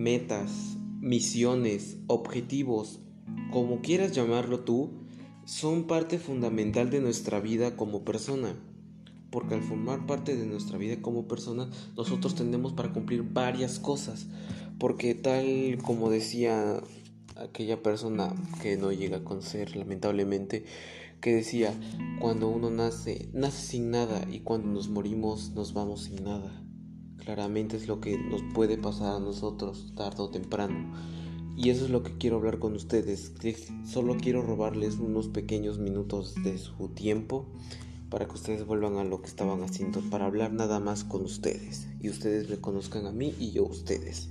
metas, misiones, objetivos, como quieras llamarlo tú, son parte fundamental de nuestra vida como persona. Porque al formar parte de nuestra vida como persona, nosotros tendemos para cumplir varias cosas. Porque tal como decía aquella persona que no llega a conocer lamentablemente, que decía, cuando uno nace, nace sin nada y cuando nos morimos nos vamos sin nada. Claramente es lo que nos puede pasar a nosotros tarde o temprano. Y eso es lo que quiero hablar con ustedes. Solo quiero robarles unos pequeños minutos de su tiempo para que ustedes vuelvan a lo que estaban haciendo, para hablar nada más con ustedes. Y ustedes me conozcan a mí y yo a ustedes.